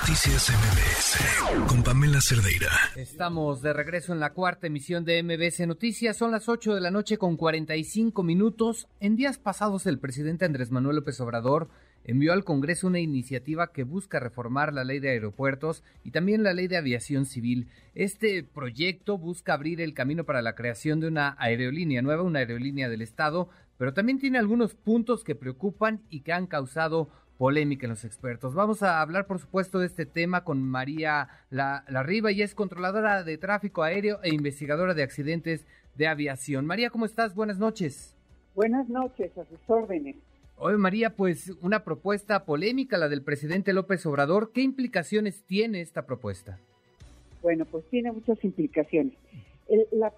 Noticias MBS con Pamela Cerdeira. Estamos de regreso en la cuarta emisión de MBS Noticias. Son las 8 de la noche con 45 minutos. En días pasados el presidente Andrés Manuel López Obrador envió al Congreso una iniciativa que busca reformar la ley de aeropuertos y también la ley de aviación civil. Este proyecto busca abrir el camino para la creación de una aerolínea nueva, una aerolínea del Estado, pero también tiene algunos puntos que preocupan y que han causado polémica en los expertos. Vamos a hablar, por supuesto, de este tema con María La, Riva, y es controladora de tráfico aéreo e investigadora de accidentes de aviación. María, ¿cómo estás? Buenas noches. Buenas noches, a sus órdenes. Oye, María, pues una propuesta polémica, la del presidente López Obrador. ¿Qué implicaciones tiene esta propuesta? Bueno, pues tiene muchas implicaciones. la,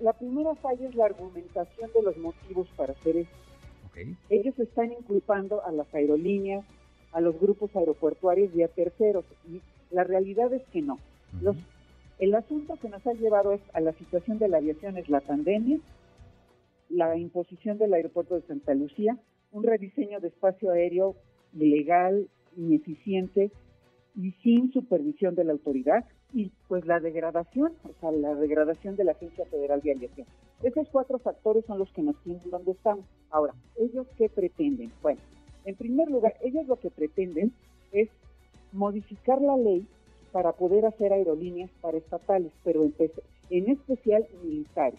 la primera falla es la argumentación de los motivos para hacer esto ellos están inculpando a las aerolíneas, a los grupos aeroportuarios y a terceros. Y la realidad es que no. los, el asunto que nos ha llevado a la situación de la aviación es la pandemia, la imposición del aeropuerto de Santa Lucía, un rediseño de espacio aéreo ilegal, ineficiente y sin supervisión de la autoridad, y pues la degradación, o sea, la degradación de la Agencia Federal de Aviación. Esos cuatro factores son los que nos tienen donde estamos. Ahora, ¿ellos qué pretenden? Bueno, en primer lugar, ellos lo que pretenden es modificar la ley para poder hacer aerolíneas para estatales, pero en especial militares,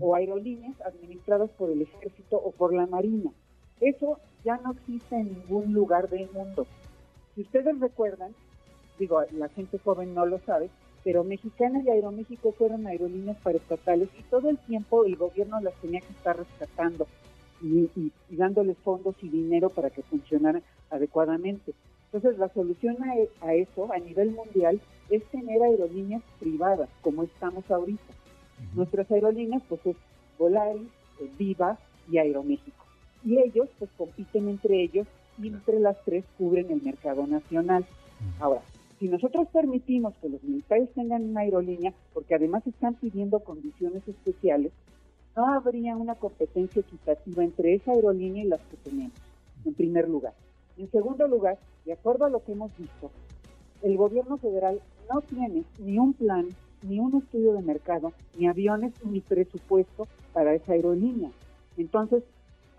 o aerolíneas administradas por el ejército o por la marina. Eso ya no existe en ningún lugar del mundo. Si ustedes recuerdan, digo, la gente joven no lo sabe, pero Mexicana y Aeroméxico fueron aerolíneas paraestatales y todo el tiempo el gobierno las tenía que estar rescatando y, dándoles fondos y dinero para que funcionaran adecuadamente. Entonces la solución a, eso a nivel mundial es tener aerolíneas privadas, como estamos ahorita. Nuestras aerolíneas pues es Volaris, eh, Viva y Aeroméxico. Y ellos pues compiten entre ellos y entre las tres cubren el mercado nacional. Ahora, si nosotros permitimos que los militares tengan una aerolínea, porque además están pidiendo condiciones especiales, no habría una competencia equitativa entre esa aerolínea y las que tenemos, en primer lugar. En segundo lugar, de acuerdo a lo que hemos visto, el gobierno federal no tiene ni un plan, ni un estudio de mercado, ni aviones, ni presupuesto para esa aerolínea. Entonces,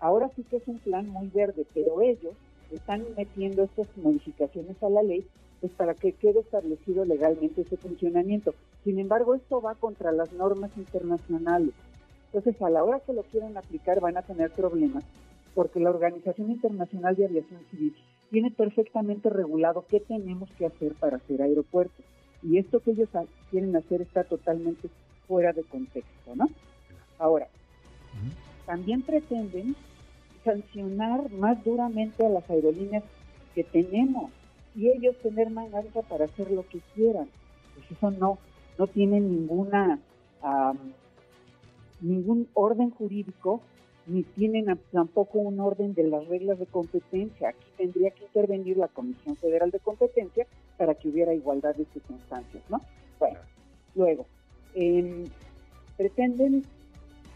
ahora sí que es un plan muy verde, pero ellos están metiendo estas modificaciones a la ley pues para que quede establecido legalmente ese funcionamiento. Sin embargo, esto va contra las normas internacionales. Entonces, a la hora que lo quieran aplicar van a tener problemas, porque la Organización Internacional de Aviación Civil tiene perfectamente regulado qué tenemos que hacer para hacer aeropuertos. Y esto que ellos quieren hacer está totalmente fuera de contexto, ¿no? Ahora, también pretenden sancionar más duramente a las aerolíneas que tenemos y ellos tener manga para hacer lo que quieran. Pues eso no, no tiene ninguna ningún orden jurídico ni tienen tampoco un orden de las reglas de competencia. Aquí tendría que intervenir la Comisión Federal de Competencia para que hubiera igualdad de circunstancias, ¿no? Bueno, luego, em, pretenden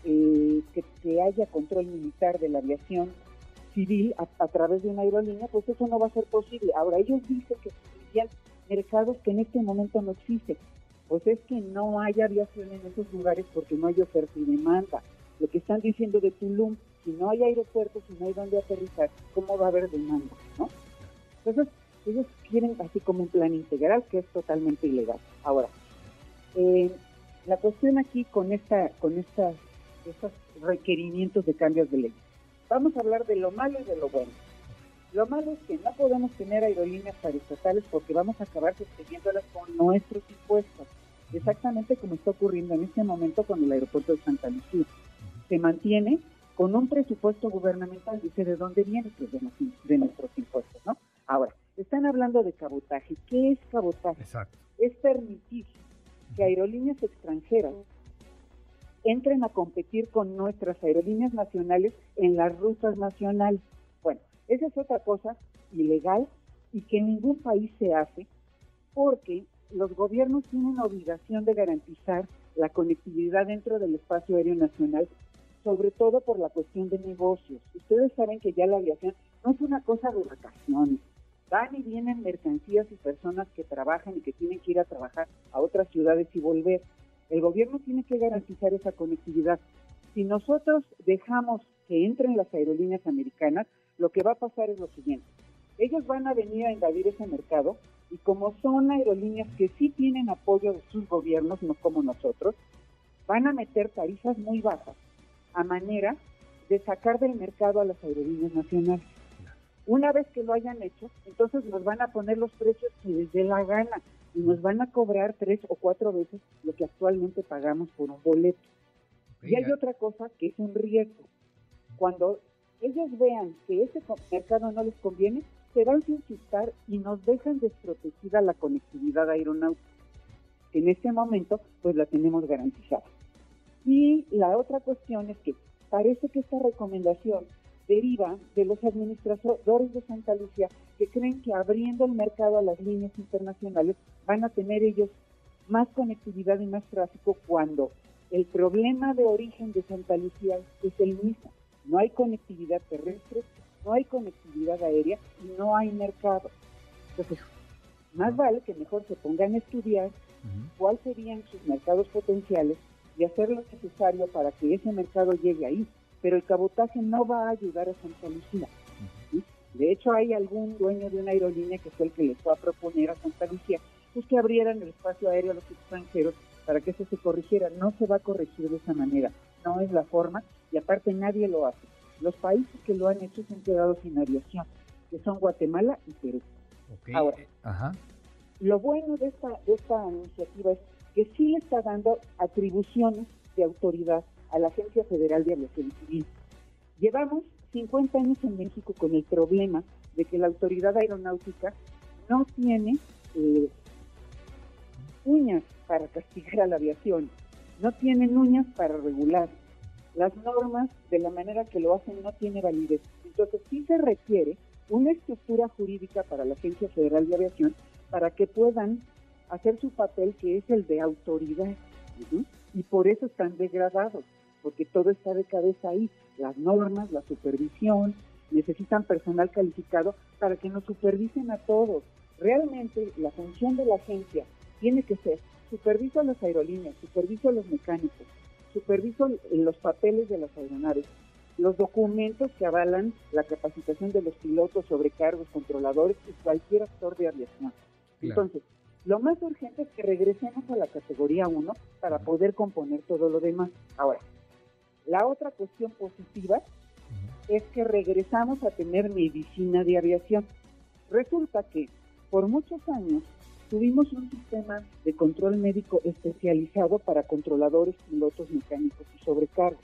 eh, que, haya control militar de la aviación civil a, través de una aerolínea, pues eso no va a ser posible. Ahora, ellos dicen que serían mercados que en este momento no existen. Pues es que no hay aviación en esos lugares porque no hay oferta y demanda. Lo que están diciendo de Tulum, si no hay aeropuertos, si no hay dónde aterrizar, ¿cómo va a haber demanda? ¿no? Entonces, ellos quieren así como un plan integral que es totalmente ilegal. Ahora, eh, la cuestión aquí con esta, con estas, estos requerimientos de cambios de ley Vamos a hablar de lo malo y de lo bueno. Lo malo es que no podemos tener aerolíneas paraestatales porque vamos a acabar sosteniéndolas con nuestros impuestos, exactamente como está ocurriendo en este momento con el aeropuerto de Santa Lucía. Se mantiene con un presupuesto gubernamental, dice de dónde viene, pues de, nuestros impuestos, ¿no? Ahora, están hablando de cabotaje. ¿Qué es cabotaje? Exacto. Es permitir que aerolíneas extranjeras entren a competir con nuestras aerolíneas nacionales en las rutas nacionales. Bueno, esa es otra cosa ilegal y que ningún país se hace porque los gobiernos tienen obligación de garantizar la conectividad dentro del espacio aéreo nacional, sobre todo por la cuestión de negocios. Ustedes saben que ya la aviación no es una cosa de vacaciones. Van y vienen mercancías y personas que trabajan y que tienen que ir a trabajar a otras ciudades y volver. El gobierno tiene que garantizar esa conectividad. Si nosotros dejamos que entren las aerolíneas americanas, lo que va a pasar es lo siguiente. Ellos van a venir a invadir ese mercado y como son aerolíneas que sí tienen apoyo de sus gobiernos, no como nosotros, van a meter tarifas muy bajas a manera de sacar del mercado a las aerolíneas nacionales. Una vez que lo hayan hecho, entonces nos van a poner los precios que les dé la gana y nos van a cobrar tres o cuatro veces lo que actualmente pagamos por un boleto. Y hay otra cosa que es un riesgo. Cuando ellos vean que ese mercado no les conviene, se van sin chistar y nos dejan desprotegida la conectividad aeronáutica. En este momento, pues la tenemos garantizada. Y la otra cuestión es que parece que esta recomendación deriva de los administradores de Santa Lucía que creen que abriendo el mercado a las líneas internacionales van a tener ellos más conectividad y más tráfico cuando el problema de origen de Santa Lucía es el mismo. No hay conectividad terrestre, no hay conectividad aérea y no hay mercado. Entonces, más vale que mejor se pongan a estudiar cuáles serían sus mercados potenciales y hacer lo necesario para que ese mercado llegue ahí pero el cabotaje no va a ayudar a Santa Lucía. De hecho, hay algún dueño de una aerolínea que fue el que le fue a proponer a Santa Lucía pues que abrieran el espacio aéreo a los extranjeros para que eso se corrigiera. No se va a corregir de esa manera, no es la forma y aparte nadie lo hace. Los países que lo han hecho se han quedado sin aviación, que son Guatemala y Perú. Ahora, eh, lo bueno de esta, de esta iniciativa es que sí le está dando atribuciones de autoridad a la Agencia Federal de Aviación Civil. Llevamos 50 años en México con el problema de que la autoridad aeronáutica no tiene eh, uñas para castigar a la aviación, no tienen uñas para regular. Las normas, de la manera que lo hacen, no tiene validez. Entonces, sí se requiere una estructura jurídica para la Agencia Federal de Aviación para que puedan hacer su papel que es el de autoridad. Y por eso están degradados porque todo está de cabeza ahí, las normas, la supervisión, necesitan personal calificado para que nos supervisen a todos. Realmente la función de la agencia tiene que ser superviso a las aerolíneas, superviso a los mecánicos, superviso los papeles de las aeronaves, los documentos que avalan la capacitación de los pilotos, sobrecargos, controladores y cualquier actor de aviación. Entonces, lo más urgente es que regresemos a la categoría 1 para poder componer todo lo demás. Ahora, la otra cuestión positiva es que regresamos a tener medicina de aviación. Resulta que por muchos años tuvimos un sistema de control médico especializado para controladores, pilotos mecánicos y sobrecargos.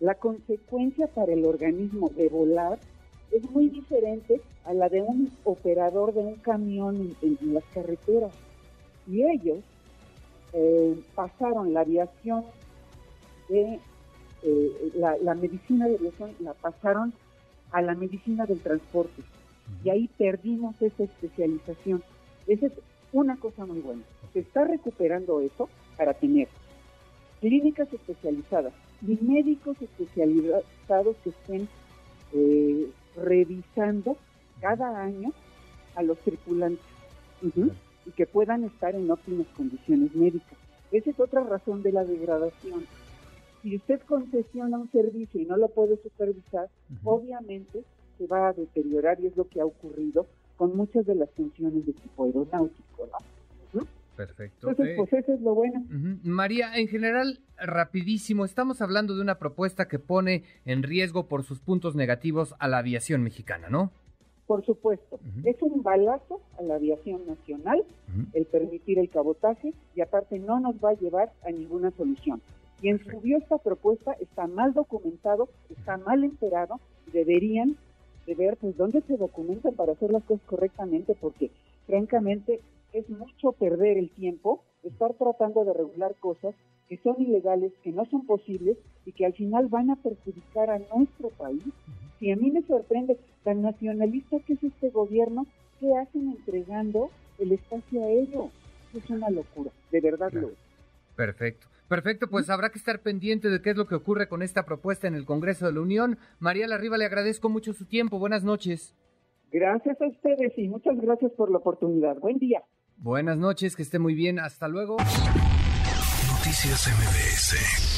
La consecuencia para el organismo de volar es muy diferente a la de un operador de un camión en, las carreteras. Y ellos eh, pasaron la aviación de eh, la, medicina de aviación la pasaron a la medicina del transporte y ahí perdimos esa especialización. Esa es una cosa muy buena. Se está recuperando eso para tener clínicas especializadas y médicos especializados que estén eh, revisando cada año a los tripulantes y que puedan estar en óptimas condiciones médicas. Esa es otra razón de la degradación si usted concesiona un servicio y no lo puede supervisar, obviamente se va a deteriorar y es lo que ha ocurrido con muchas de las funciones de tipo aeronáutico, ¿no? Perfecto. Entonces, pues eso es lo bueno. María, en general, rapidísimo, estamos hablando de una propuesta que pone en riesgo por sus puntos negativos a la aviación mexicana, ¿no? Por supuesto, es un balazo a la aviación nacional el permitir el cabotaje y aparte no nos va a llevar a ninguna solución. Quien subió esta propuesta está mal documentado, está mal enterado, deberían de ver pues dónde se documentan para hacer las cosas correctamente, porque francamente es mucho perder el tiempo estar tratando de regular cosas que son ilegales, que no son posibles y que al final van a perjudicar a nuestro país. Si a mí me sorprende tan nacionalista que es este gobierno, ¿qué hacen entregando el espacio a ellos? Es una locura, de verdad lo es. Perfecto. Perfecto, pues habrá que estar pendiente de qué es lo que ocurre con esta propuesta en el Congreso de la Unión. María Larriba, le agradezco mucho su tiempo. Buenas noches. Gracias a ustedes y muchas gracias por la oportunidad. Buen día. Buenas noches, que esté muy bien. Hasta luego. Noticias MBS.